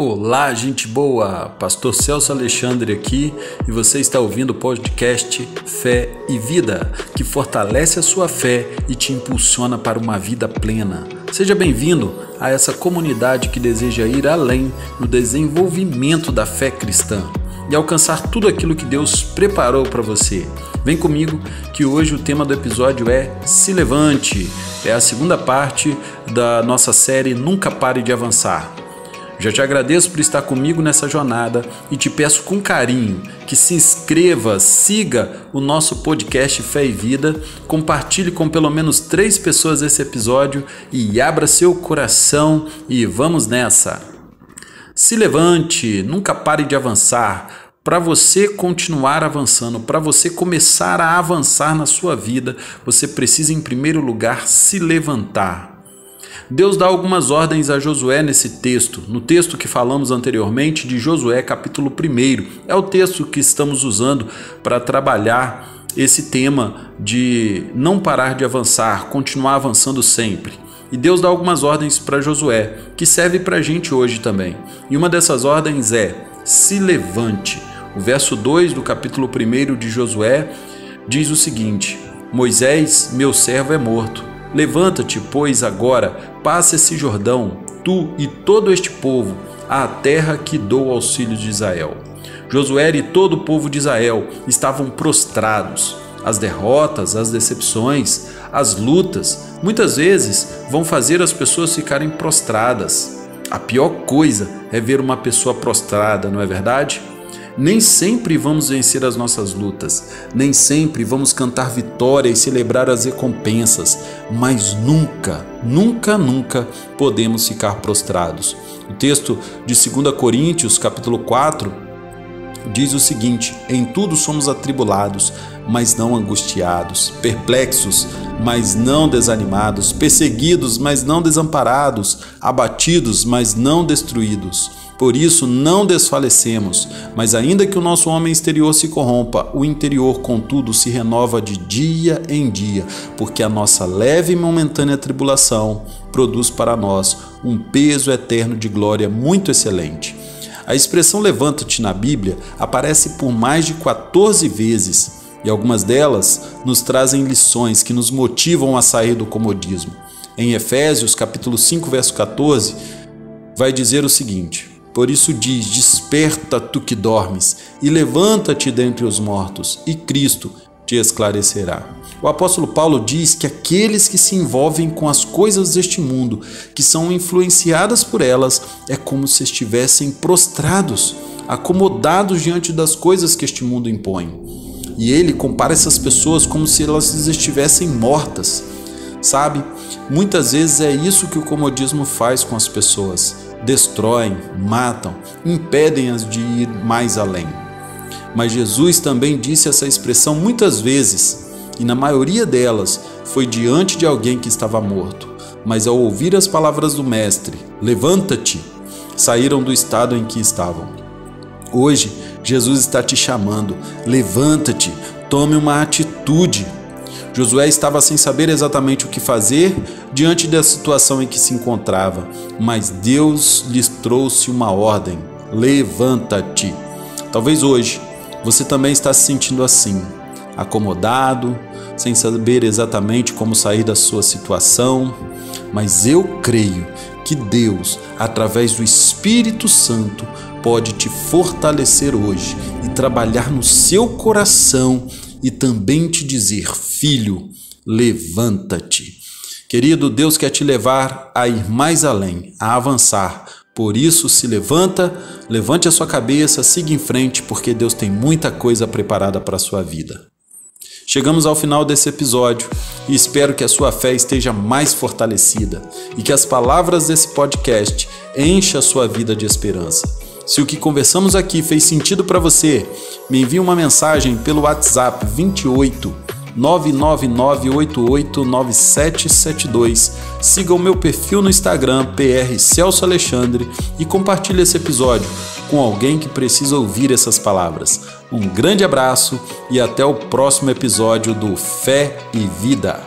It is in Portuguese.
Olá, gente boa! Pastor Celso Alexandre aqui e você está ouvindo o podcast Fé e Vida, que fortalece a sua fé e te impulsiona para uma vida plena. Seja bem-vindo a essa comunidade que deseja ir além no desenvolvimento da fé cristã e alcançar tudo aquilo que Deus preparou para você. Vem comigo que hoje o tema do episódio é Se Levante. É a segunda parte da nossa série Nunca Pare de Avançar. Já te agradeço por estar comigo nessa jornada e te peço com carinho que se inscreva, siga o nosso podcast Fé e Vida, compartilhe com pelo menos três pessoas esse episódio e abra seu coração e vamos nessa! Se levante, nunca pare de avançar. Para você continuar avançando, para você começar a avançar na sua vida, você precisa, em primeiro lugar, se levantar. Deus dá algumas ordens a Josué nesse texto, no texto que falamos anteriormente de Josué, capítulo 1. É o texto que estamos usando para trabalhar esse tema de não parar de avançar, continuar avançando sempre. E Deus dá algumas ordens para Josué, que serve para a gente hoje também. E uma dessas ordens é: se levante. O verso 2 do capítulo 1 de Josué diz o seguinte: Moisés, meu servo, é morto Levanta-te, pois, agora, passa esse Jordão, tu e todo este povo, à terra que dou aos filhos de Israel. Josué e todo o povo de Israel estavam prostrados. As derrotas, as decepções, as lutas, muitas vezes vão fazer as pessoas ficarem prostradas. A pior coisa é ver uma pessoa prostrada, não é verdade? Nem sempre vamos vencer as nossas lutas, nem sempre vamos cantar vitória e celebrar as recompensas, mas nunca, nunca, nunca podemos ficar prostrados. O texto de 2 Coríntios, capítulo 4, diz o seguinte: Em tudo somos atribulados, mas não angustiados, perplexos, mas não desanimados, perseguidos, mas não desamparados, abatidos, mas não destruídos por isso não desfalecemos, mas ainda que o nosso homem exterior se corrompa, o interior, contudo, se renova de dia em dia, porque a nossa leve e momentânea tribulação produz para nós um peso eterno de glória muito excelente. A expressão levanta-te na Bíblia aparece por mais de 14 vezes e algumas delas nos trazem lições que nos motivam a sair do comodismo. Em Efésios, capítulo 5, verso 14, vai dizer o seguinte: por isso diz: Desperta tu que dormes, e levanta-te dentre os mortos, e Cristo te esclarecerá. O apóstolo Paulo diz que aqueles que se envolvem com as coisas deste mundo, que são influenciadas por elas, é como se estivessem prostrados, acomodados diante das coisas que este mundo impõe. E ele compara essas pessoas como se elas estivessem mortas. Sabe? Muitas vezes é isso que o comodismo faz com as pessoas destroem, matam, impedem-as de ir mais além. Mas Jesus também disse essa expressão muitas vezes, e na maioria delas foi diante de alguém que estava morto. Mas ao ouvir as palavras do Mestre, levanta-te, saíram do estado em que estavam. Hoje, Jesus está te chamando, levanta-te, tome uma atitude. Josué estava sem saber exatamente o que fazer diante da situação em que se encontrava, mas Deus lhes trouxe uma ordem: levanta-te. Talvez hoje você também está se sentindo assim, acomodado, sem saber exatamente como sair da sua situação, mas eu creio que Deus, através do Espírito Santo, pode te fortalecer hoje e trabalhar no seu coração e também te dizer: Filho, levanta-te. Querido, Deus quer te levar a ir mais além, a avançar. Por isso, se levanta, levante a sua cabeça, siga em frente, porque Deus tem muita coisa preparada para a sua vida. Chegamos ao final desse episódio e espero que a sua fé esteja mais fortalecida e que as palavras desse podcast encham a sua vida de esperança. Se o que conversamos aqui fez sentido para você, me envie uma mensagem pelo WhatsApp 28 999889772. Siga o meu perfil no Instagram PR Celso Alexandre e compartilhe esse episódio com alguém que precisa ouvir essas palavras. Um grande abraço e até o próximo episódio do Fé e Vida.